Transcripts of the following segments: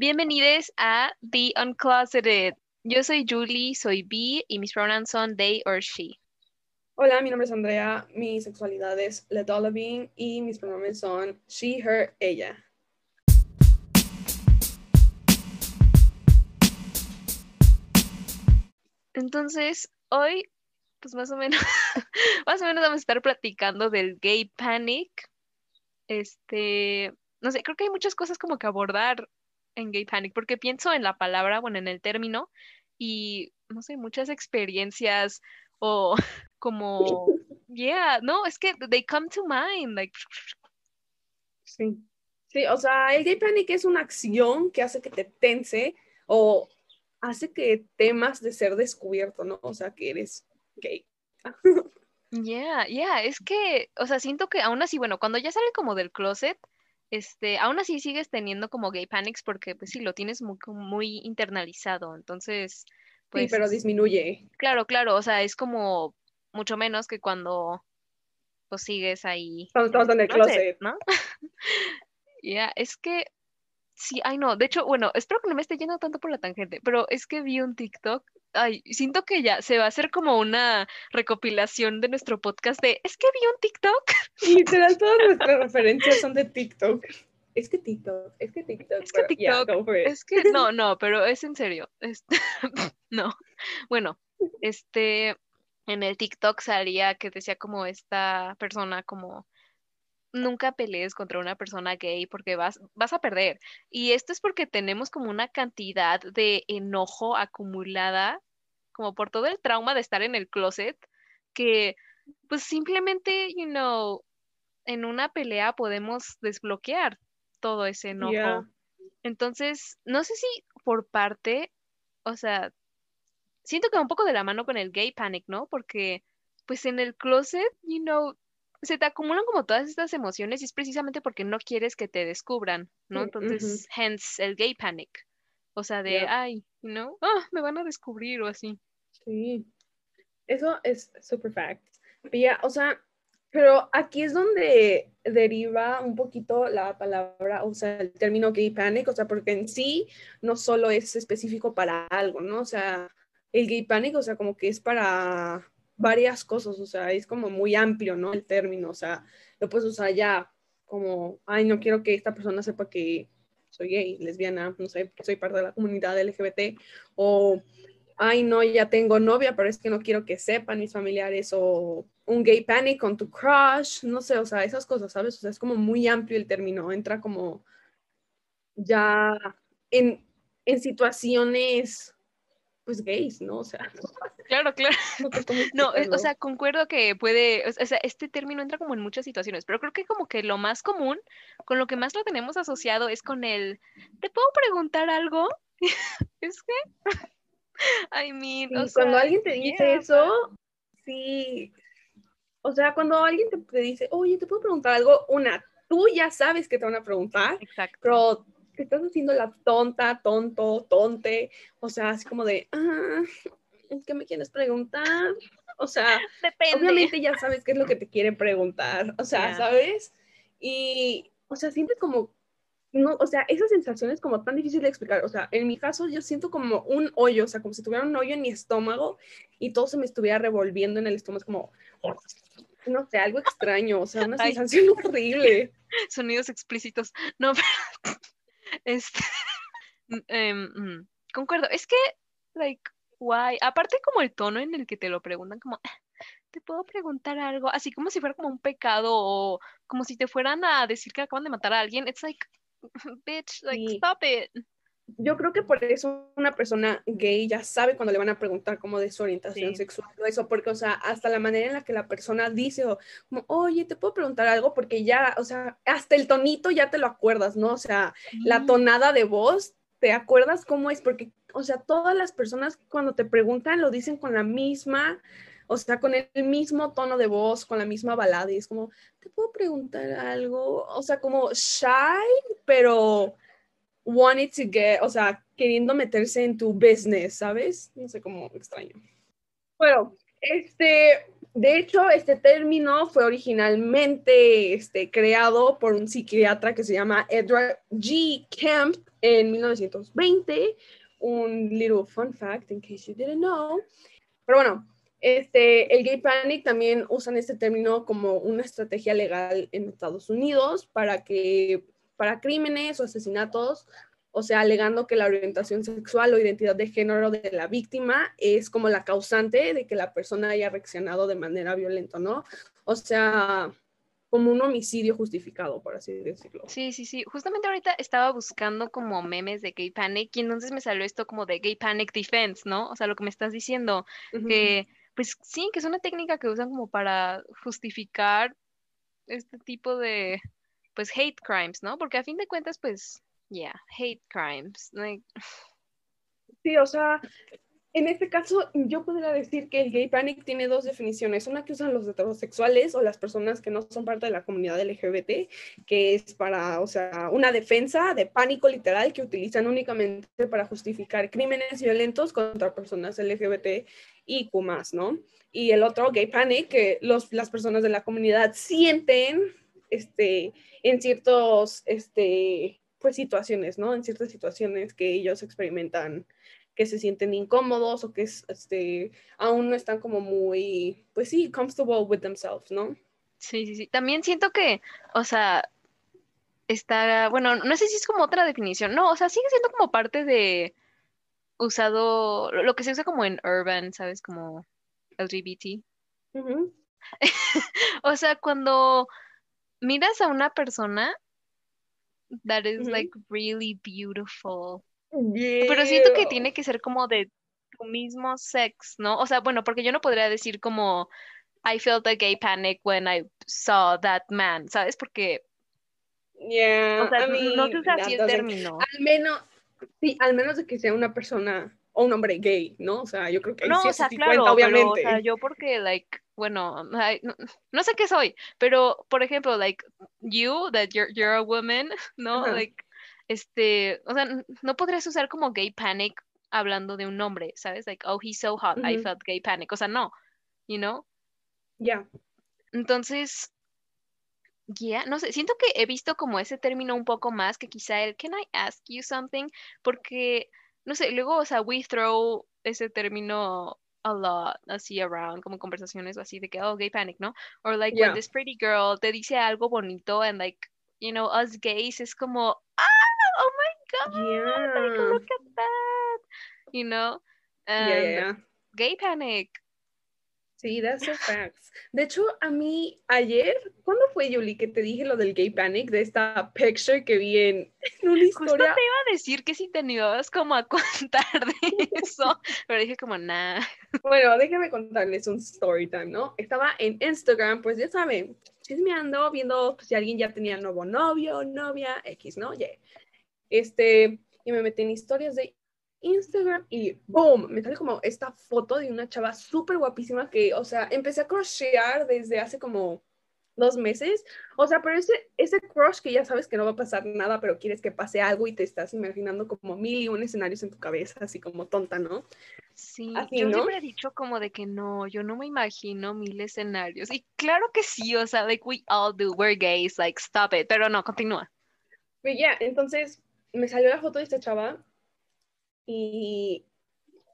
Bienvenidos a The Uncloseted. Yo soy Julie, soy B y mis pronouns son they or she. Hola, mi nombre es Andrea, mi sexualidad es Being y mis pronombres son she, her, ella. Entonces, hoy, pues más o menos, más o menos vamos a estar platicando del gay panic. Este, no sé, creo que hay muchas cosas como que abordar en gay panic, porque pienso en la palabra, bueno, en el término, y no sé, muchas experiencias o como, yeah, no, es que they come to mind, like. Sí. Sí, o sea, el gay panic es una acción que hace que te tense o hace que temas de ser descubierto, ¿no? O sea, que eres gay. Yeah, yeah, es que, o sea, siento que aún así, bueno, cuando ya sale como del closet, este, aún así sigues teniendo como gay panics porque, pues sí, lo tienes muy, muy internalizado, entonces, pues... Sí, pero disminuye. Claro, claro, o sea, es como mucho menos que cuando, pues, sigues ahí. Cuando estamos en el closet, ¿no? Ya, es que Sí, ay no, de hecho, bueno, espero que no me esté yendo tanto por la tangente, pero es que vi un TikTok, ay, siento que ya se va a hacer como una recopilación de nuestro podcast de, es que vi un TikTok. Literal, todas nuestras referencias son de TikTok. Es que TikTok, es que TikTok. Es que TikTok, es que no, no, pero es en serio. No, bueno, este, en el TikTok salía que decía como esta persona como nunca pelees contra una persona gay porque vas, vas a perder. Y esto es porque tenemos como una cantidad de enojo acumulada, como por todo el trauma de estar en el closet, que pues simplemente, you know, en una pelea podemos desbloquear todo ese enojo. Entonces, no sé si por parte, o sea, siento que va un poco de la mano con el gay panic, ¿no? Porque pues en el closet, you know, se te acumulan como todas estas emociones y es precisamente porque no quieres que te descubran, ¿no? Entonces, hence el gay panic. O sea, de, ay, ¿no? Ah, me van a descubrir o así. Sí. Eso es super fact. ya, o sea, pero aquí es donde deriva un poquito la palabra, o sea, el término gay panic, o sea, porque en sí no solo es específico para algo, ¿no? O sea, el gay panic, o sea, como que es para varias cosas, o sea, es como muy amplio, ¿no? El término, o sea, lo puedes usar ya como, ay, no quiero que esta persona sepa que soy gay, lesbiana, no sé, soy parte de la comunidad LGBT, o, ay, no, ya tengo novia, pero es que no quiero que sepan mis familiares, o un gay panic con tu crush, no sé, o sea, esas cosas, ¿sabes? O sea, es como muy amplio el término, entra como ya en, en situaciones pues gays, ¿no? O sea. Claro, claro. No, eh, o sea, concuerdo que puede, o sea, este término entra como en muchas situaciones, pero creo que como que lo más común, con lo que más lo tenemos asociado es con el, ¿te puedo preguntar algo? es que, I mean, o cuando alguien te dice eso, sí, o sea, cuando alguien te, dice, oye, ¿te puedo preguntar algo? Una, tú ya sabes que te van a preguntar, Exacto. pero te estás haciendo la tonta, tonto, tonte, o sea, así como de, ah, ¿qué me quieres preguntar? O sea, obviamente ya sabes qué es lo que te quieren preguntar, o sea, ¿sabes? Y, o sea, sientes como, no, o sea, esa sensación es como tan difícil de explicar, o sea, en mi caso yo siento como un hoyo, o sea, como si tuviera un hoyo en mi estómago y todo se me estuviera revolviendo en el estómago, es como, no sé, algo extraño, o sea, una sensación horrible. Sonidos explícitos. No, pero este, em, concuerdo, es que, like, why, aparte como el tono en el que te lo preguntan, como, ah, te puedo preguntar algo, así como si fuera como un pecado o como si te fueran a decir que acaban de matar a alguien, it's like, bitch, like, stop it yo creo que por eso una persona gay ya sabe cuando le van a preguntar como de su orientación sexual o eso, porque, o sea, hasta la manera en la que la persona dice, o como, oye, te puedo preguntar algo, porque ya, o sea, hasta el tonito ya te lo acuerdas, ¿no? O sea, la tonada de voz, ¿te acuerdas cómo es? Porque, o sea, todas las personas cuando te preguntan lo dicen con la misma, o sea, con el mismo tono de voz, con la misma balada, y es como, ¿te puedo preguntar algo? O sea, como shy, pero wanted to get, o sea, queriendo meterse en tu business, ¿sabes? No sé cómo extraño. Bueno, Este, de hecho, este término fue originalmente este, creado por un psiquiatra que se llama Edward G. Kemp en 1920. Un little fun fact, in case you didn't know. Pero bueno, este, el gay panic también usan este término como una estrategia legal en Estados Unidos para que para crímenes o asesinatos, o sea, alegando que la orientación sexual o identidad de género de la víctima es como la causante de que la persona haya reaccionado de manera violenta, ¿no? O sea, como un homicidio justificado, por así decirlo. Sí, sí, sí. Justamente ahorita estaba buscando como memes de gay panic y entonces me salió esto como de gay panic defense, ¿no? O sea, lo que me estás diciendo, que pues sí, que es una técnica que usan como para justificar este tipo de, pues, hate crimes, ¿no? Porque a fin de cuentas, pues, yeah, hate crimes. Sí, o sea, en este caso, yo podría decir que el gay panic tiene dos definiciones. Una que usan los heterosexuales o las personas que no son parte de la comunidad LGBT, que es para, o sea, una defensa de pánico literal que utilizan únicamente para justificar crímenes violentos contra personas LGBT y Q ¿no? Y el otro, gay panic, que los, las personas de la comunidad sienten este, en ciertos, este, pues situaciones, ¿no? En ciertas situaciones que ellos experimentan que se sienten incómodos o que este, aún no están como muy, pues sí, comfortable with themselves, ¿no? Sí, sí, sí. También siento que, o sea, está, bueno, no sé si es como otra definición, no, o sea, sigue siendo como parte de usado, lo que se usa como en urban, ¿sabes? Como LGBT. o sea, cuando miras a una persona that is like really beautiful pero siento que tiene que ser como de tu mismo sex, ¿no? O sea, bueno, porque yo no podría decir como I felt a gay panic when I saw that man, ¿sabes? Porque yeah, o sea, no se usa así el término. Al menos, sí, al menos de que sea una persona o un hombre gay, ¿no? O sea, yo creo que no, sí o sea, claro, obviamente. Pero, o sea, yo porque, like, bueno, no, sé qué soy, pero, por ejemplo, like, you, that you're, you're a woman, ¿no? Like, este, o sea, no podrías usar como gay panic hablando de un hombre, ¿sabes? Like, oh, he's so hot, I felt gay panic. O sea, no, you know? Ya. Entonces, yeah, no sé, siento que he visto como ese término un poco más que quizá el can I ask you something, porque, no sé, luego, o sea, we throw ese término a lot así around, como conversaciones así de que, oh, gay panic, ¿no? Or like when this pretty girl te dice algo bonito and like, you know, us gays es como, ah, oh my god, yeah. like, look at that, you know, and yeah, yeah, gay panic. Sí, that's a facts. De hecho, a mí ayer, ¿cuándo fue, Yuli, que te dije lo del gay panic, de esta picture que vi en, una historia? Justo te iba a decir que si te animabas como a contar de eso, pero dije como, nah. Bueno, déjame contarles un story time, ¿no? Estaba en Instagram, pues ya saben, chismeando, viendo pues, si alguien ya tenía nuevo novio, novia, X, ¿no? Yeah. Este, y me metí en historias de Instagram y boom, me sale como esta foto de una chava súper guapísima que, o sea, empecé a crochear desde hace como dos meses. O sea, pero ese, ese crush que ya sabes que no va a pasar nada, pero quieres que pase algo y te estás imaginando como mil y un escenarios en tu cabeza, así como tonta, ¿no? Sí, yo siempre he dicho como de que no, yo no me imagino mil escenarios. Y claro que sí, o sea, like we all do, we're gays, like stop it, pero no, continúa. Pero ya, entonces me salió la foto de esta chava y,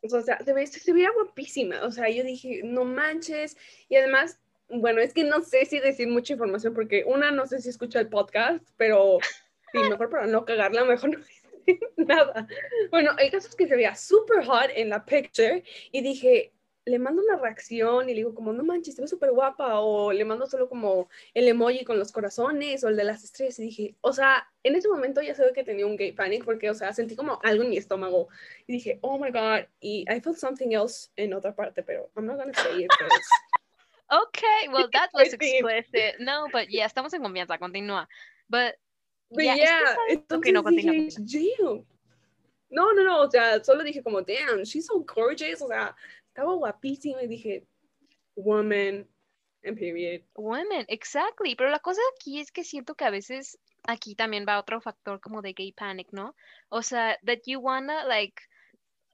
o sea, se, ve, se veía guapísima, o sea, yo dije, no manches, y además, bueno, es que no sé si decir mucha información porque una, no sé si escucha el podcast, pero sí, mejor para no cagarla, mejor no decir nada. Bueno, el caso es que se veía súper hot en la picture y dije, le mando una reacción y le digo como, no manches, te ves súper guapa, o le mando solo como el emoji con los corazones o el de las estrellas y dije, o sea, en ese momento ya sabía que tenía un gay panic porque, o sea, sentí como algo en mi estómago y dije, oh my god, y I felt something else en otra parte, pero I'm not gonna say it. okay, well, that was explicit. No, but yeah, estamos en confianza, continúa. But, yeah, yeah entonces no, dije, no, no, no, o sea, solo dije como, damn, she's so gorgeous, o sea, estaba guapísima y dije, woman, and period. Woman, exactly. Pero la cosa aquí es que siento que a veces aquí también va otro factor como de gay panic, ¿no? O sea, that you wanna like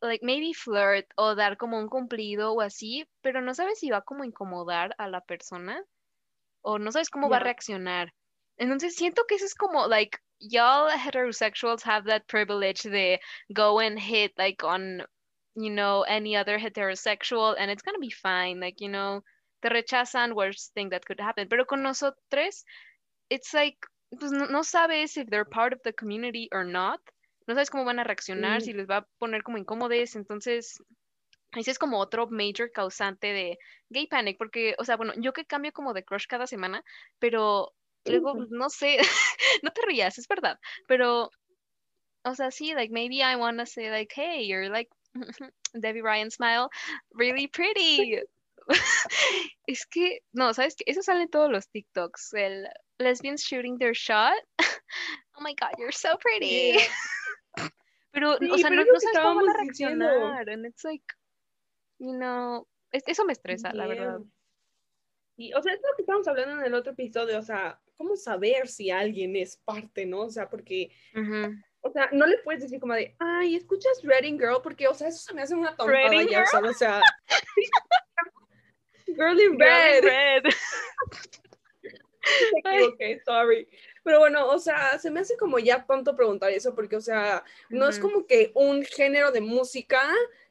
like, maybe flirt o dar como un cumplido o así, pero no sabes si va como a incomodar a la persona o no sabes cómo va a reaccionar. Entonces siento que eso es como, like, y'all heterosexuals have that privilege de go and hit, like, on, you know, any other heterosexual and it's gonna be fine, like, you know, te rechazan, worst thing that could happen. Pero con nosotros, it's like, pues no, no sabes if they're part of the community or not. No sabes cómo van a reaccionar, Mm. si les va a poner como incómodes. Entonces, ese es como otro major causante de gay panic, porque, o sea, bueno, yo que cambio como de crush cada semana, pero luego, no sé, no te rías, es verdad, pero, o sea, sí, like, maybe I wanna say, like, hey, you're like, Debbie Ryan smile, really pretty. Es que, no, ¿sabes qué? Eso sale en todos los TikToks, el lesbians shooting their shot. Oh my God, you're so pretty. Yeah. Pero, Sí, o sea, pero no, no sabes cómo reaccionar. And it's like, you know, es- eso me estresa, la verdad. Y, o sea, es lo que estábamos hablando en el otro episodio, o sea, ¿cómo saber si alguien es parte, no? O sea, porque. O sea, no le puedes decir como de, ay, escuchas Reading Girl, porque, o sea, eso se me hace una tontada ¿Reading ya, Girl? o sea, Girl in Girl in Red. Me equivoqué, sorry. Pero bueno, o sea, se me hace como ya tonto preguntar eso, porque, o sea, no es como que un género de música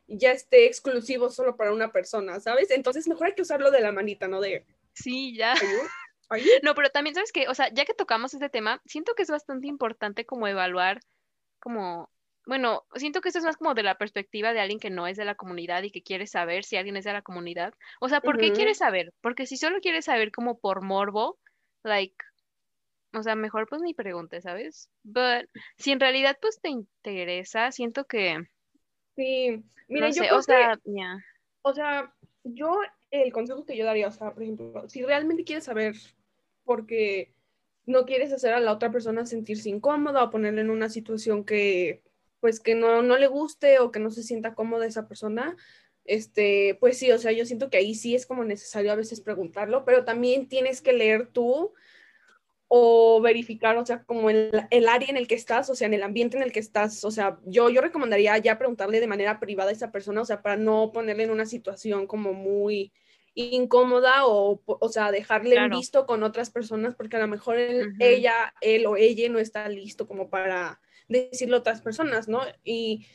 ya esté exclusivo solo para una persona, ¿sabes? Entonces, mejor hay que usarlo de la manita, ¿no? De, Sí, ya. ¿are you? ¿Are you? No, pero también, ¿sabes qué? O sea, ya que tocamos este tema, siento que es bastante importante como evaluar, como, bueno, siento que esto es más como de la perspectiva de alguien que no es de la comunidad y que quiere saber si alguien es de la comunidad. O sea, ¿por qué Ujú. quieres saber? Porque si solo quieres saber como por morbo, like, o sea, mejor pues ni preguntes, ¿sabes? But si en realidad pues te interesa, siento que, Sí, mire, no yo sé, creo o sea, que, o sea, yo, el consejo que yo daría, o sea, por ejemplo, si realmente quieres saber porque no quieres hacer a la otra persona sentirse incómoda o ponerle en una situación que, pues, que no, no le guste o que no se sienta cómoda esa persona, este, pues sí, o sea, yo siento que ahí sí es como necesario a veces preguntarlo, pero también tienes que leer tú o verificar, o sea, como el, el área en el que estás, o sea, en el ambiente en el que estás, o sea, yo, yo recomendaría ya preguntarle de manera privada a esa persona, o sea, para no ponerle en una situación como muy incómoda o, o sea, dejarle en visto con otras personas, porque a lo mejor él- ella, él o ella no está listo como para decirlo a otras personas, ¿no? Y,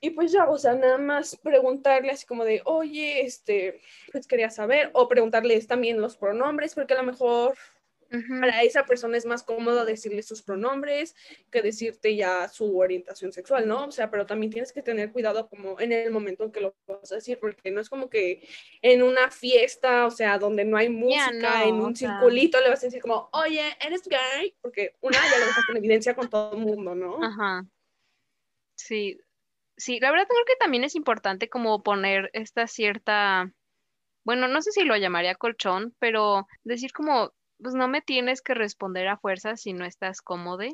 y pues ya, o sea, nada más preguntarle así como de, oye, este, pues quería saber, o preguntarles también los pronombres, porque a lo mejor Para esa persona es más cómodo decirle sus pronombres que decirte ya su orientación sexual, ¿no? O sea, pero también tienes que tener cuidado como en el momento en que lo vas a decir, porque no es como que en una fiesta, o sea, donde no hay música, no, en un sea- circulito le vas a decir como, oye, ¿eres gay? Porque una ya lo dejaste en evidencia con todo el mundo, ¿no? Ajá. Sí, sí, la verdad creo que también es importante como poner esta cierta, bueno, no sé si lo llamaría colchón, pero decir como, pues no me tienes que responder a fuerza si no estás cómodo.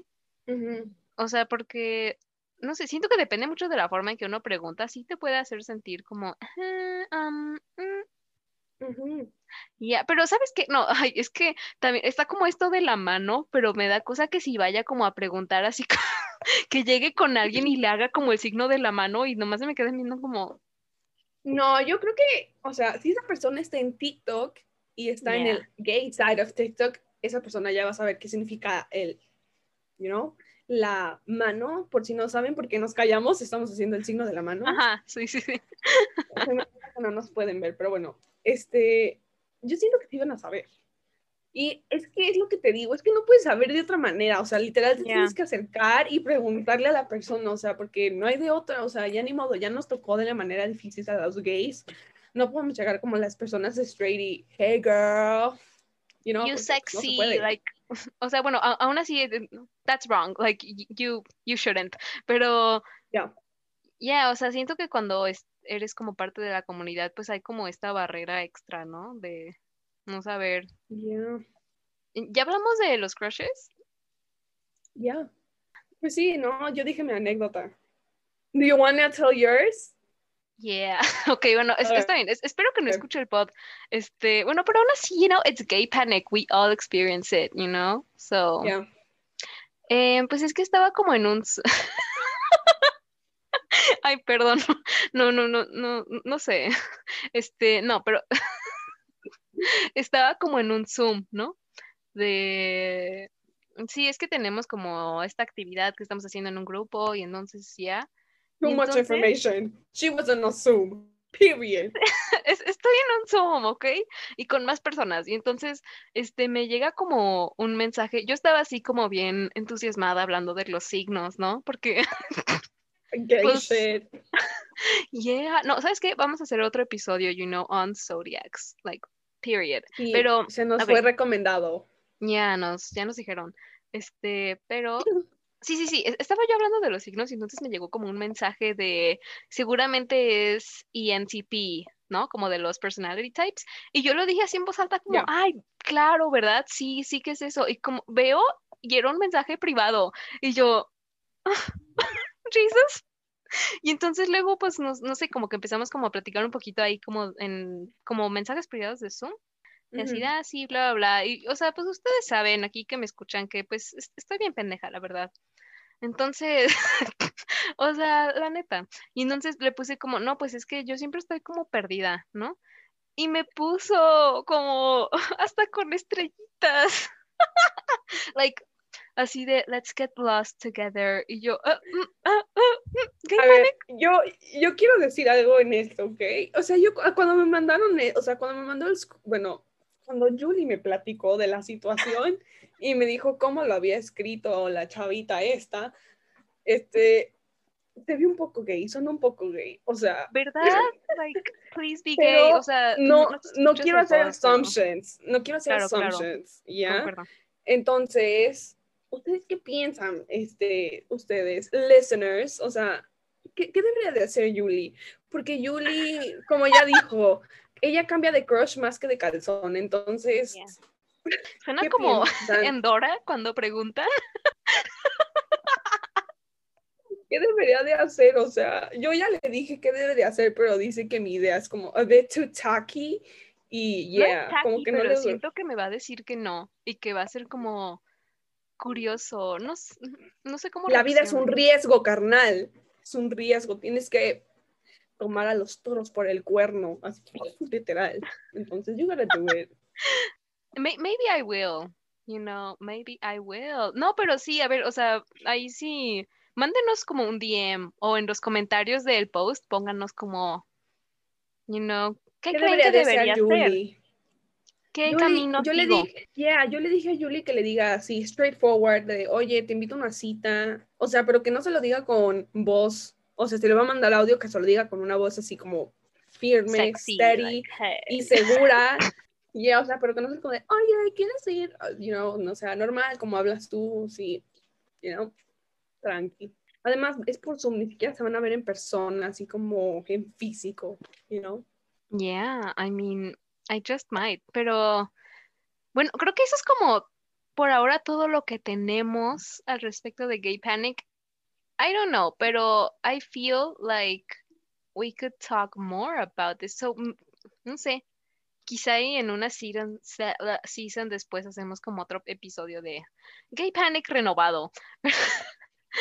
O sea, porque, no sé, siento que depende mucho de la forma en que uno pregunta, sí te puede hacer sentir como, "Ajá, um, mm, ya, pero ¿sabes qué? No, ay, es que también está como esto de la mano, pero me da cosa que si vaya como a preguntar así, que llegue con alguien y le haga como el signo de la mano y nomás se me quede viendo como, No, yo creo que, o sea, si esa persona está en TikTok y está en Yeah. el gay side of TikTok, esa persona ya va a saber qué significa el, you know, la mano. Por si no saben por qué nos callamos, estamos haciendo el signo de la mano. ajá, sí, sí, sí. Que no nos pueden ver, pero bueno, este, yo siento que te iban a saber. Y es que es lo que te digo, es que no puedes saber de otra manera, o sea, literal te Yeah. tienes que acercar y preguntarle a la persona, o sea, porque no hay de otra, o sea, ya ni modo, ya nos tocó de la manera difícil a los gays. No podemos llegar como las personas straight y, hey girl, you know, You porque, no se sexy, like, o sea, bueno, aún así, eh, that's wrong, like, you, you shouldn't, pero, Ya. yeah, o sea, siento que cuando es- eres como parte de la comunidad, pues hay como esta barrera extra, ¿no? De no saber. Yeah, ¿Ya hablamos de los crushes? yeah. Pues sí, no, yo dije mi anécdota. Do you want to tell yours? Yeah, ok, bueno, es- A ver. está bien, es- espero que no escuche el pod, este, bueno, pero aún así, you know, it's gay panic, we all experience it, you know, so, Yeah. eh, pues es que estaba como en un, Ay, perdón. No, no, no, no, no sé. Este, no, pero estaba como en un Zoom, ¿no? De sí, es que tenemos como esta actividad que estamos haciendo en un grupo y entonces ya. Too much information. She was on a Zoom. Period. Estoy en un Zoom, ¿ok? Y con más personas. Y entonces, este, me llega como un mensaje. Yo estaba así como bien entusiasmada hablando de los signos, ¿no? Porque. Gay pues, shit. Yeah. No, ¿sabes qué? Vamos a hacer otro episodio, you know, on zodiacs. Like, period. Pero. Se nos fue recomendado. Ya nos, ya nos dijeron. Este, pero sí, sí, sí, estaba yo hablando de los signos y entonces me llegó como un mensaje de seguramente es ENTP, ¿no? Como de los personality types. Y yo lo dije así en voz alta como, ay, claro, ¿verdad? Sí, sí que es eso. Y como veo, y era un mensaje privado. Y yo, Jesus. Y entonces luego, pues, no, no sé, como que empezamos como a platicar un poquito ahí como en, como mensajes privados de Zoom. Y así, ah, sí, bla, bla, bla. Y, o sea, pues ustedes saben aquí que me escuchan que pues estoy bien pendeja, la verdad. Entonces, o sea, la neta. Y entonces le puse como, no, pues es que yo siempre estoy como perdida, ¿no? Y me puso como hasta con estrellitas. like, así de, let's get lost together. Y yo, uh, uh, uh, a ver, yo, yo quiero decir algo en esto, ¿ok? O sea, yo cuando me mandaron, e, o sea, cuando me mandó el, bueno, cuando Julie me platicó de la situación y me dijo cómo lo había escrito la chavita esta, este, te vi un poco gay, son un poco gay, o sea. ¿Verdad? Like, please be gay, o sea. No, no, quiero hacer assumptions, no quiero hacer assumptions, ¿ya? Entonces, ¿ustedes qué piensan, este, ustedes, listeners? O sea, ¿qué, ¿qué, debería de hacer Julie? Porque Julie, como ya dijo, ella cambia de crush más que de calzón, entonces... Suena como en Dora cuando preguntan. ¿Qué debería de hacer? O sea, yo ya le dije qué debe de hacer, pero dice que mi idea es como a bit too tacky y yeah, como que no le siento que me va a decir que no y que va a ser como curioso, no, no sé cómo La vida es un riesgo, carnal. Es un riesgo, tienes que tomar a los toros por el cuerno, así literal. Entonces, you gotta do it. Maybe I will, you know, maybe I will. No, pero sí, a ver, o sea, ahí sí, mándenos como un DM o en los comentarios del post pónganos como, you know, ¿qué, ¿Qué creen que debería hacer? ¿Qué camino yo le dije, yeah, yo le dije a Julie que le diga así, straightforward, de, oye, te invito a una cita, o sea, pero que no se lo diga con voz o sea, si le va a mandar audio, que se lo diga con una voz así como firme, steady y segura. Y, o sea, pero que no sea como de, oye, ¿quieres ir? Uh, you know, no sea normal, como hablas tú, sí, you know, tranqui. Además, es por Zoom, ni siquiera se van a ver en persona, así como en físico, you know. Yeah, I mean, I just might, pero bueno, creo que eso es como por ahora todo lo que tenemos al respecto de Gay Panic. I don't know, pero I feel like we could talk more about this. So, no sé, quizá en una season, season después hacemos como otro episodio de Gay Panic renovado.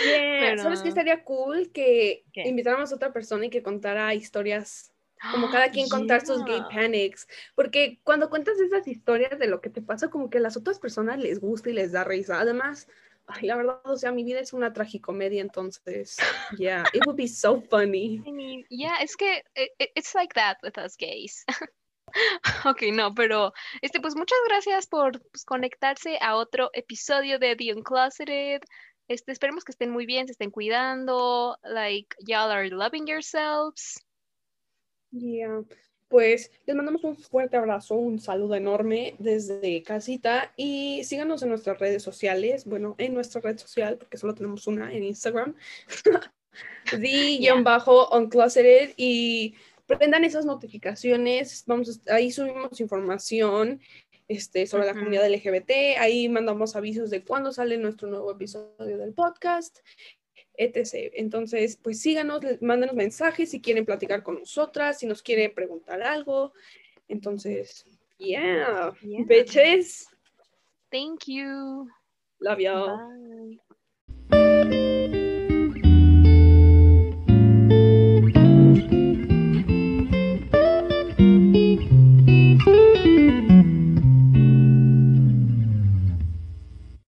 Yeah. ¿Sabes qué estaría cool? Que invitáramos a otra persona y que contara historias como cada quien contar sus gay panics, porque cuando cuentas esas historias de lo que te pasa, como que a las otras personas les gusta y les da risa. Además, ay, la verdad, o sea, mi vida es una tragicomedia, entonces, yeah, it would be so funny. I mean, yeah, es que it, it's like that with us gays. ok, no, pero este, pues muchas gracias por pues, conectarse a otro episodio de The Uncloseted. Este, esperemos que estén muy bien, se estén cuidando, like, y'all are loving yourselves. Yeah pues les mandamos un fuerte abrazo, un saludo enorme desde casita y síganos en nuestras redes sociales, bueno, en nuestra red social, porque solo tenemos una en Instagram, the-uncloseted y prendan esas notificaciones, vamos, ahí subimos información este, sobre la comunidad LGBT, ahí mandamos avisos de cuándo sale nuestro nuevo episodio del podcast etc. Entonces, pues síganos, mándenos mensajes si quieren platicar con nosotras, si nos quieren preguntar algo. Entonces, yeah, bitches. Thank you. Love y'all.